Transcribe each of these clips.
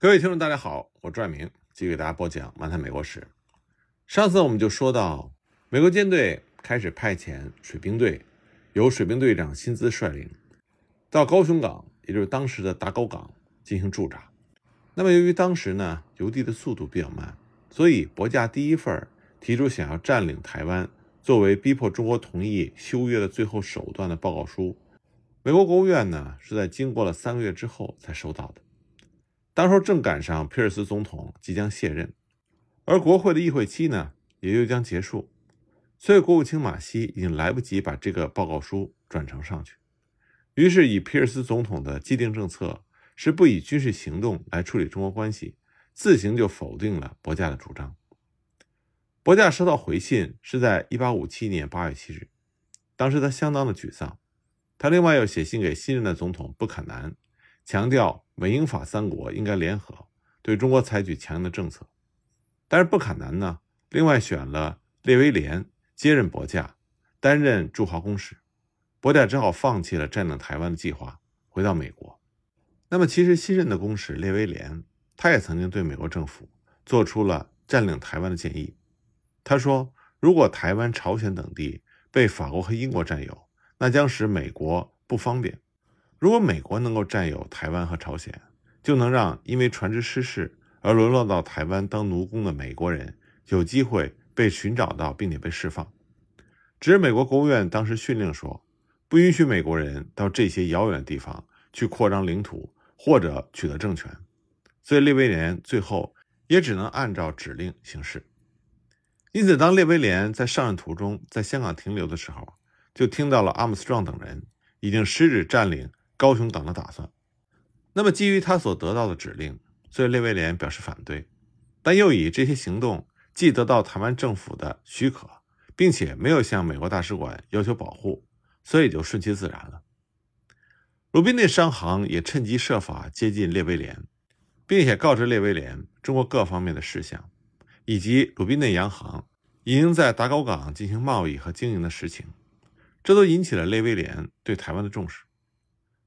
各位听众，大家好，我朱爱明，继续给大家播讲《漫谈美国史》。上次我们就说到，美国舰队开始派遣水兵队，由水兵队长辛兹率领，到高雄港，也就是当时的达高港进行驻扎。那么由于当时呢邮递的速度比较慢，所以博架第一份提出想要占领台湾，作为逼迫中国同意修约的最后手段的报告书，美国国务院呢是在经过了三个月之后才收到的。当时正赶上皮尔斯总统即将卸任，而国会的议会期呢也又将结束，所以国务卿马西已经来不及把这个报告书转呈上去。于是，以皮尔斯总统的既定政策是不以军事行动来处理中国关系，自行就否定了博架的主张。博架收到回信是在1857年8月7日，当时他相当的沮丧，他另外又写信给新任的总统布坎南。强调美英法三国应该联合对中国采取强硬的政策，但是布坎南呢，另外选了列维连接任博架，担任驻华公使，博架只好放弃了占领台湾的计划，回到美国。那么，其实新任的公使列维连，他也曾经对美国政府做出了占领台湾的建议。他说，如果台湾、朝鲜等地被法国和英国占有，那将使美国不方便。如果美国能够占有台湾和朝鲜，就能让因为船只失事而沦落到台湾当奴工的美国人有机会被寻找到并且被释放。只是美国国务院当时训令说，不允许美国人到这些遥远的地方去扩张领土或者取得政权，所以列威廉最后也只能按照指令行事。因此，当列威廉在上任途中在香港停留的时候，就听到了阿姆斯壮等人已经失旨占领。高雄港的打算，那么基于他所得到的指令，所以列维廉表示反对，但又以这些行动既得到台湾政府的许可，并且没有向美国大使馆要求保护，所以就顺其自然了。鲁宾内商行也趁机设法接近列维廉，并且告知列维廉中国各方面的事项，以及鲁宾内洋行已经在达高港进行贸易和经营的实情，这都引起了列维廉对台湾的重视。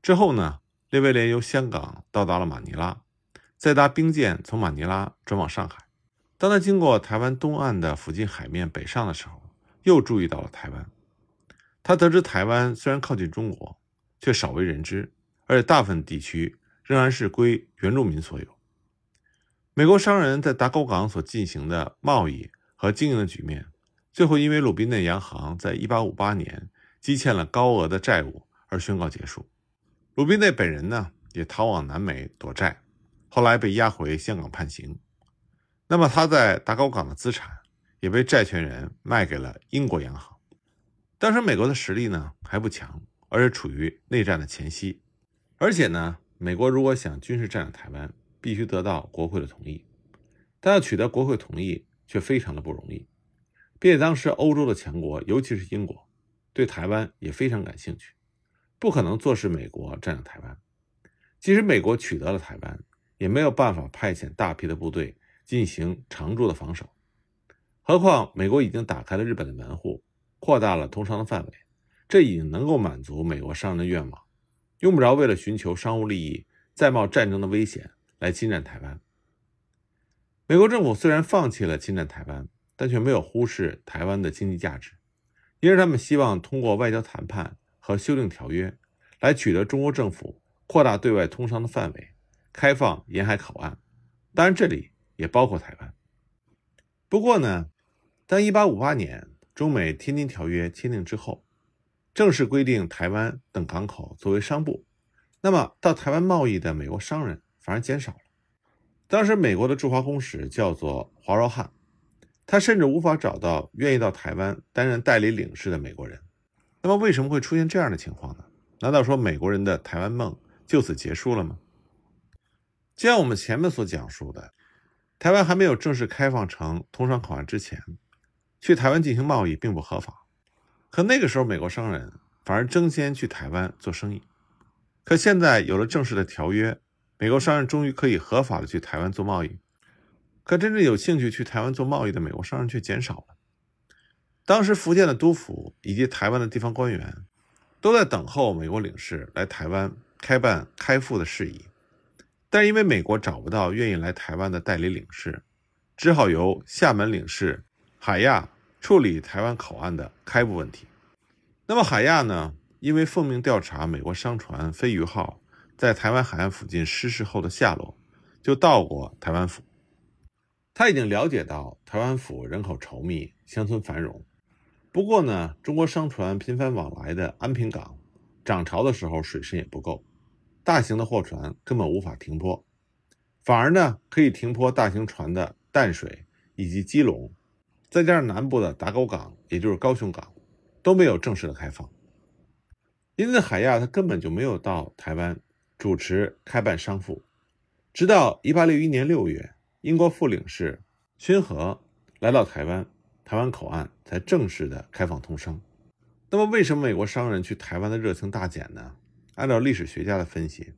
之后呢，列威廉由香港到达了马尼拉，再搭兵舰从马尼拉转往上海。当他经过台湾东岸的附近海面北上的时候，又注意到了台湾。他得知台湾虽然靠近中国，却少为人知，而且大部分地区仍然是归原住民所有。美国商人在达沟港所进行的贸易和经营的局面，最后因为鲁宾内洋行在1858年积欠了高额的债务而宣告结束。鲁宾内本人呢，也逃往南美躲债，后来被押回香港判刑。那么他在达高港的资产也被债权人卖给了英国央行。当时美国的实力呢还不强，而且处于内战的前夕。而且呢，美国如果想军事占领台湾，必须得到国会的同意。但要取得国会同意却非常的不容易，并且当时欧洲的强国，尤其是英国，对台湾也非常感兴趣。不可能坐视美国占领台湾，即使美国取得了台湾，也没有办法派遣大批的部队进行常驻的防守。何况美国已经打开了日本的门户，扩大了通商的范围，这已经能够满足美国商人的愿望，用不着为了寻求商务利益，再冒战争的危险来侵占台湾。美国政府虽然放弃了侵占台湾，但却没有忽视台湾的经济价值，因而他们希望通过外交谈判。和修订条约，来取得中国政府扩大对外通商的范围，开放沿海口岸，当然这里也包括台湾。不过呢，当1858年中美天津条约签订之后，正式规定台湾等港口作为商埠，那么到台湾贸易的美国商人反而减少了。当时美国的驻华公使叫做华饶汉，他甚至无法找到愿意到台湾担任代理领事的美国人。那么为什么会出现这样的情况呢？难道说美国人的台湾梦就此结束了吗？就像我们前面所讲述的，台湾还没有正式开放成通商口岸之前，去台湾进行贸易并不合法。可那个时候，美国商人反而争先去台湾做生意。可现在有了正式的条约，美国商人终于可以合法的去台湾做贸易。可真正有兴趣去台湾做贸易的美国商人却减少了。当时，福建的督府以及台湾的地方官员都在等候美国领事来台湾开办开埠的事宜。但因为美国找不到愿意来台湾的代理领事，只好由厦门领事海亚处理台湾口岸的开埠问题。那么海亚呢？因为奉命调查美国商船“飞鱼号”在台湾海岸附近失事后的下落，就到过台湾府。他已经了解到台湾府人口稠密，乡村繁荣。不过呢，中国商船频繁往来的安平港，涨潮的时候水深也不够，大型的货船根本无法停泊，反而呢可以停泊大型船的淡水以及基隆，再加上南部的打狗港，也就是高雄港，都没有正式的开放。因此，海亚他根本就没有到台湾主持开办商埠，直到1861年6月，英国副领事勋和来到台湾，台湾口岸才正式的开放通商。那么，为什么美国商人去台湾的热情大减呢？按照历史学家的分析，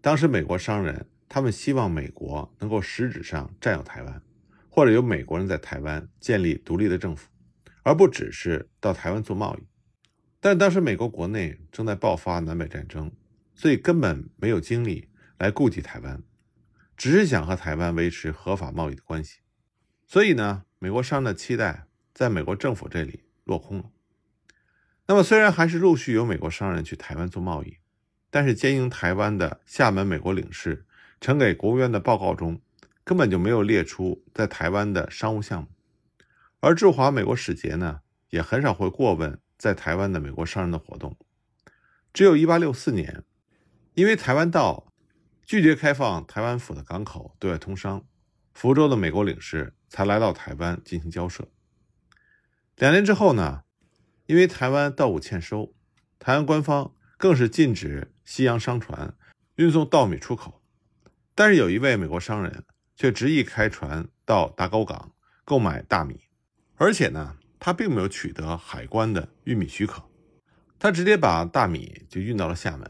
当时美国商人他们希望美国能够实质上占有台湾，或者由美国人在台湾建立独立的政府，而不只是到台湾做贸易。但当时美国国内正在爆发南北战争，所以根本没有精力来顾及台湾，只是想和台湾维持合法贸易的关系。所以呢，美国商人的期待在美国政府这里落空了。那么，虽然还是陆续有美国商人去台湾做贸易，但是兼营台湾的厦门美国领事呈给国务院的报告中，根本就没有列出在台湾的商务项目，而驻华美国使节呢，也很少会过问。在台湾的美国商人的活动，只有一八六四年，因为台湾道拒绝开放台湾府的港口对外通商，福州的美国领事才来到台湾进行交涉。两年之后呢，因为台湾稻谷欠收，台湾官方更是禁止西洋商船运送稻米出口，但是有一位美国商人却执意开船到打狗港购买大米，而且呢。他并没有取得海关的运米许可，他直接把大米就运到了厦门。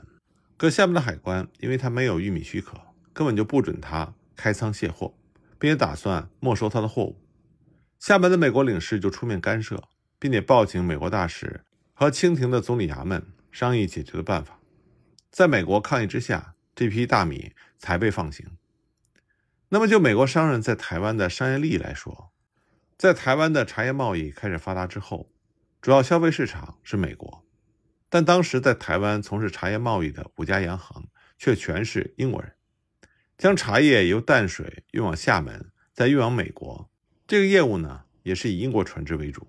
可厦门的海关因为他没有运米许可，根本就不准他开仓卸货，并且打算没收他的货物。厦门的美国领事就出面干涉，并且报请美国大使和清廷的总理衙门商议解决的办法。在美国抗议之下，这批大米才被放行。那么，就美国商人在台湾的商业利益来说，在台湾的茶叶贸易开始发达之后，主要消费市场是美国，但当时在台湾从事茶叶贸易的五家洋行却全是英国人，将茶叶由淡水运往厦门，再运往美国，这个业务呢也是以英国船只为主，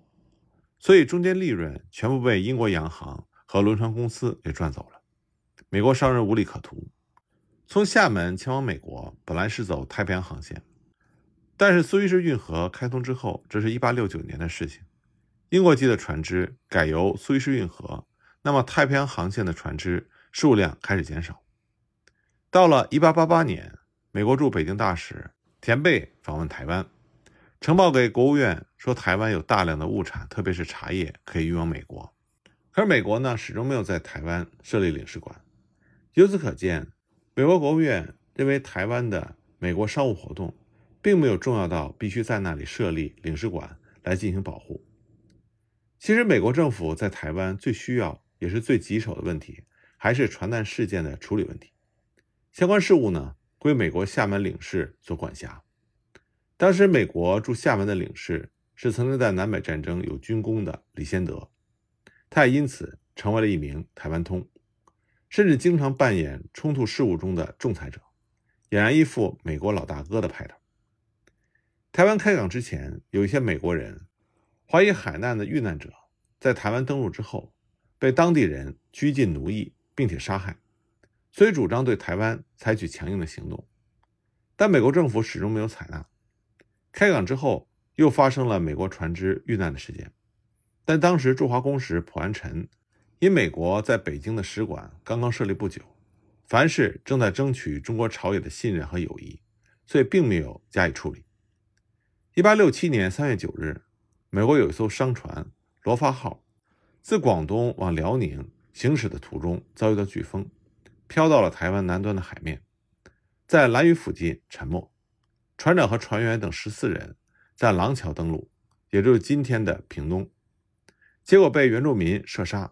所以中间利润全部被英国洋行和轮船公司给赚走了，美国商人无利可图。从厦门前往美国本来是走太平洋航线。但是苏伊士运河开通之后，这是一八六九年的事情。英国籍的船只改由苏伊士运河，那么太平洋航线的船只数量开始减少。到了一八八八年，美国驻北京大使田贝访问台湾，呈报给国务院说，台湾有大量的物产，特别是茶叶可以运往美国。可是美国呢，始终没有在台湾设立领事馆。由此可见，美国国务院认为台湾的美国商务活动。并没有重要到必须在那里设立领事馆来进行保护。其实，美国政府在台湾最需要也是最棘手的问题，还是船难事件的处理问题。相关事务呢，归美国厦门领事所管辖。当时，美国驻厦门的领事是曾经在南北战争有军功的李先德，他也因此成为了一名台湾通，甚至经常扮演冲突事务中的仲裁者，俨然一副美国老大哥的派头。台湾开港之前，有一些美国人怀疑海难的遇难者在台湾登陆之后被当地人拘禁奴役，并且杀害，所以主张对台湾采取强硬的行动。但美国政府始终没有采纳。开港之后，又发生了美国船只遇难的事件，但当时驻华公使普安臣因美国在北京的使馆刚刚设立不久，凡事正在争取中国朝野的信任和友谊，所以并没有加以处理。一八六七年三月九日，美国有一艘商船“罗发号”自广东往辽宁行驶的途中遭遇到飓风，飘到了台湾南端的海面，在兰屿附近沉没。船长和船员等十四人在廊桥登陆，也就是今天的屏东，结果被原住民射杀。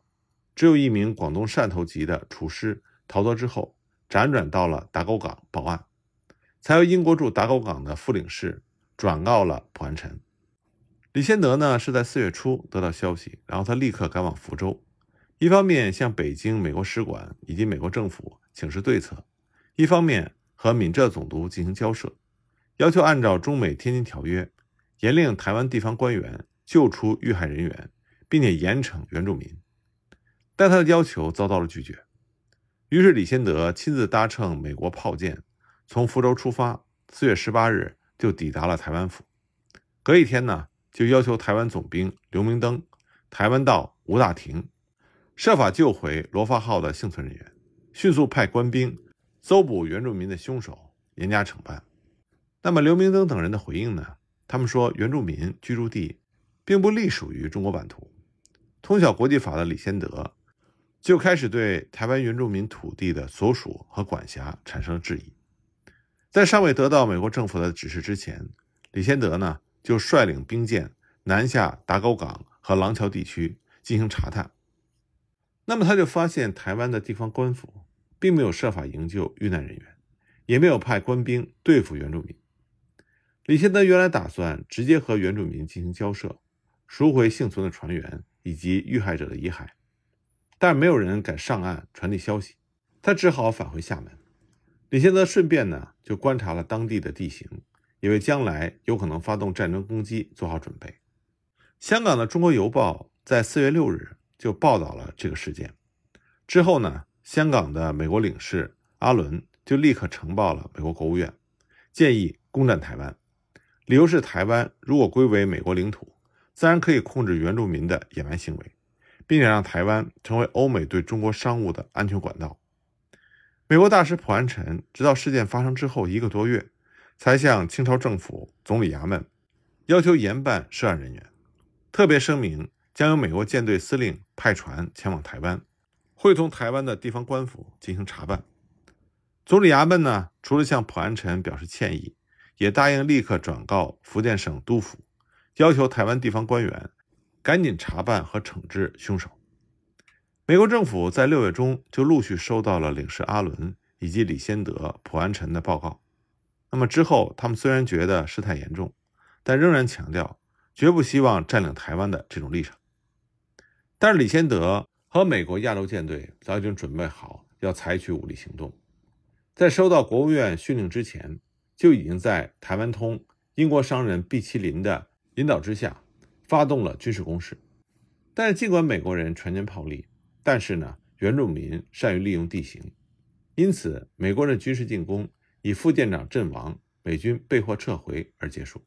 只有一名广东汕头籍的厨师逃脱之后，辗转到了打狗港报案，才由英国驻打狗港的副领事转告了普安臣。李先德呢是在四月初得到消息，然后他立刻赶往福州，一方面向北京美国使馆以及美国政府请示对策，一方面和闽浙总督进行交涉，要求按照中美天津条约，严令台湾地方官员救出遇害人员，并且严惩原住民。但他的要求遭到了拒绝，于是李先德亲自搭乘美国炮舰从福州出发，四月十八日就抵达了台湾府。隔一天呢，就要求台湾总兵刘明登、台湾道吴大庭设法救回罗发号的幸存人员，迅速派官兵搜捕原住民的凶手，严加惩办。那么刘明登等人的回应呢？他们说，原住民居住地并不隶属于中国版图。通晓国际法的李先德。就开始对台湾原住民土地的所属和管辖产生了质疑。在尚未得到美国政府的指示之前，李先德呢就率领兵舰南下打狗港和廊桥地区进行查探。那么他就发现台湾的地方官府并没有设法营救遇难人员，也没有派官兵对付原住民。李先德原来打算直接和原住民进行交涉，赎回幸存的船员以及遇害者的遗骸。但没有人敢上岸传递消息，他只好返回厦门。李先德顺便呢，就观察了当地的地形，也为将来有可能发动战争攻击做好准备。香港的《中国邮报》在四月六日就报道了这个事件。之后呢，香港的美国领事阿伦就立刻呈报了美国国务院，建议攻占台湾，理由是台湾如果归为美国领土，自然可以控制原住民的野蛮行为。并且让台湾成为欧美对中国商务的安全管道。美国大使普安臣直到事件发生之后一个多月，才向清朝政府总理衙门要求严办涉案人员，特别声明将由美国舰队司令派船前往台湾，会同台湾的地方官府进行查办。总理衙门呢，除了向普安臣表示歉意，也答应立刻转告福建省督府，要求台湾地方官员。赶紧查办和惩治凶手。美国政府在六月中就陆续收到了领事阿伦以及李先德、普安臣的报告。那么之后，他们虽然觉得事态严重，但仍然强调绝不希望占领台湾的这种立场。但是李先德和美国亚洲舰队早已经准备好要采取武力行动，在收到国务院训令之前，就已经在台湾通英国商人毕其林的引导之下。发动了军事攻势，但是尽管美国人全军炮力，但是呢，原住民善于利用地形，因此美国人军事进攻以副舰长阵亡，美军被迫撤回而结束。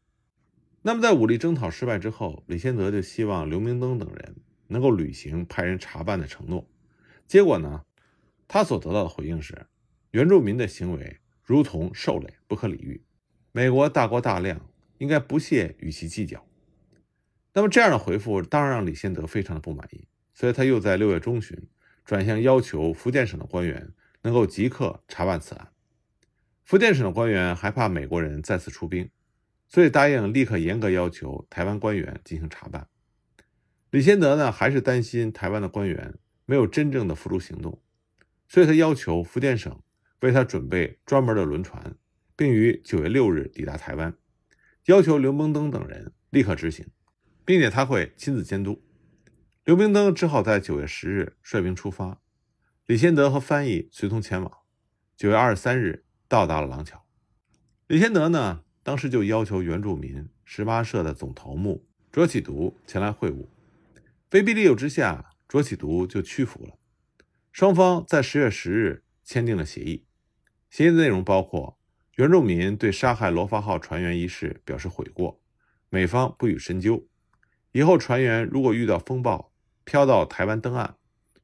那么在武力征讨失败之后，李先德就希望刘明登等人能够履行派人查办的承诺。结果呢，他所得到的回应是，原住民的行为如同兽类，不可理喻，美国大国大量，应该不屑与其计较。那么这样的回复当然让李先德非常的不满意，所以他又在六月中旬转向要求福建省的官员能够即刻查办此案。福建省的官员害怕美国人再次出兵，所以答应立刻严格要求台湾官员进行查办。李先德呢，还是担心台湾的官员没有真正的付诸行动，所以他要求福建省为他准备专门的轮船，并于九月六日抵达台湾，要求刘蒙登等人立刻执行。并且他会亲自监督。刘明登只好在九月十日率兵出发，李先德和翻译随同前往。九月二十三日到达了廊桥。李先德呢，当时就要求原住民十八社的总头目卓启独前来会晤。威逼利诱之下，卓启独就屈服了。双方在十月十日签订了协议。协议的内容包括：原住民对杀害罗发号船员一事表示悔过，美方不予深究。以后船员如果遇到风暴，飘到台湾登岸，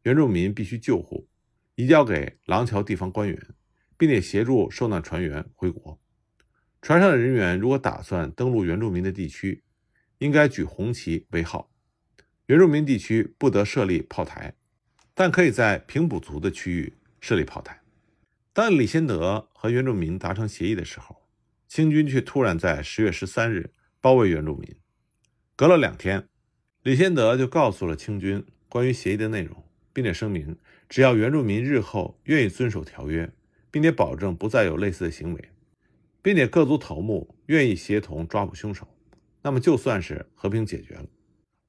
原住民必须救护，移交给廊桥地方官员，并且协助受难船员回国。船上的人员如果打算登陆原住民的地区，应该举红旗为号。原住民地区不得设立炮台，但可以在平埔族的区域设立炮台。当李先德和原住民达成协议的时候，清军却突然在十月十三日包围原住民。隔了两天，李先德就告诉了清军关于协议的内容，并且声明，只要原住民日后愿意遵守条约，并且保证不再有类似的行为，并且各族头目愿意协同抓捕凶手，那么就算是和平解决了。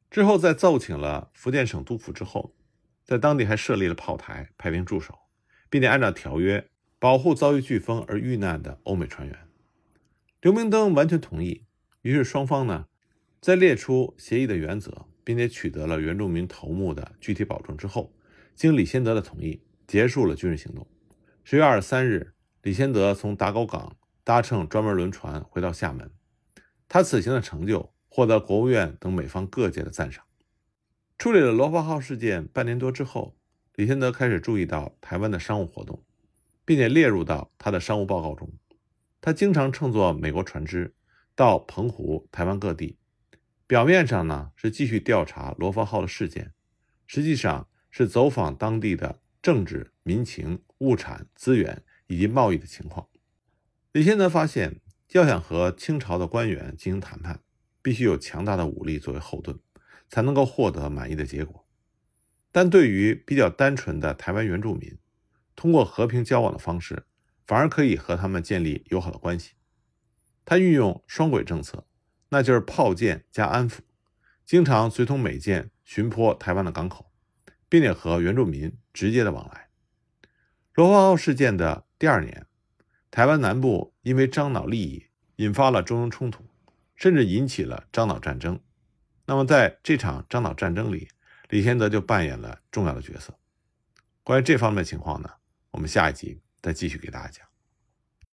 之后，在奏请了福建省督府之后，在当地还设立了炮台，派兵驻守，并且按照条约保护遭遇飓风而遇难的欧美船员。刘明灯完全同意，于是双方呢，在列出协议的原则，并且取得了原住民头目的具体保证之后，经李先德的同意，结束了军事行动。十月二十三日，李先德从打狗港搭乘专门轮船回到厦门，他此行的成就。获得国务院等美方各界的赞赏。处理了罗发号事件半年多之后，李先德开始注意到台湾的商务活动，并且列入到他的商务报告中。他经常乘坐美国船只到澎湖、台湾各地，表面上呢是继续调查罗发号的事件，实际上是走访当地的政治、民情、物产资源以及贸易的情况。李先德发现，要想和清朝的官员进行谈判。必须有强大的武力作为后盾，才能够获得满意的结果。但对于比较单纯的台湾原住民，通过和平交往的方式，反而可以和他们建立友好的关系。他运用双轨政策，那就是炮舰加安抚，经常随同美舰巡泊台湾的港口，并且和原住民直接的往来。罗华号事件的第二年，台湾南部因为樟脑利益引发了中英冲突。甚至引起了樟脑战争。那么，在这场樟脑战争里，李先德就扮演了重要的角色。关于这方面的情况呢，我们下一集再继续给大家讲。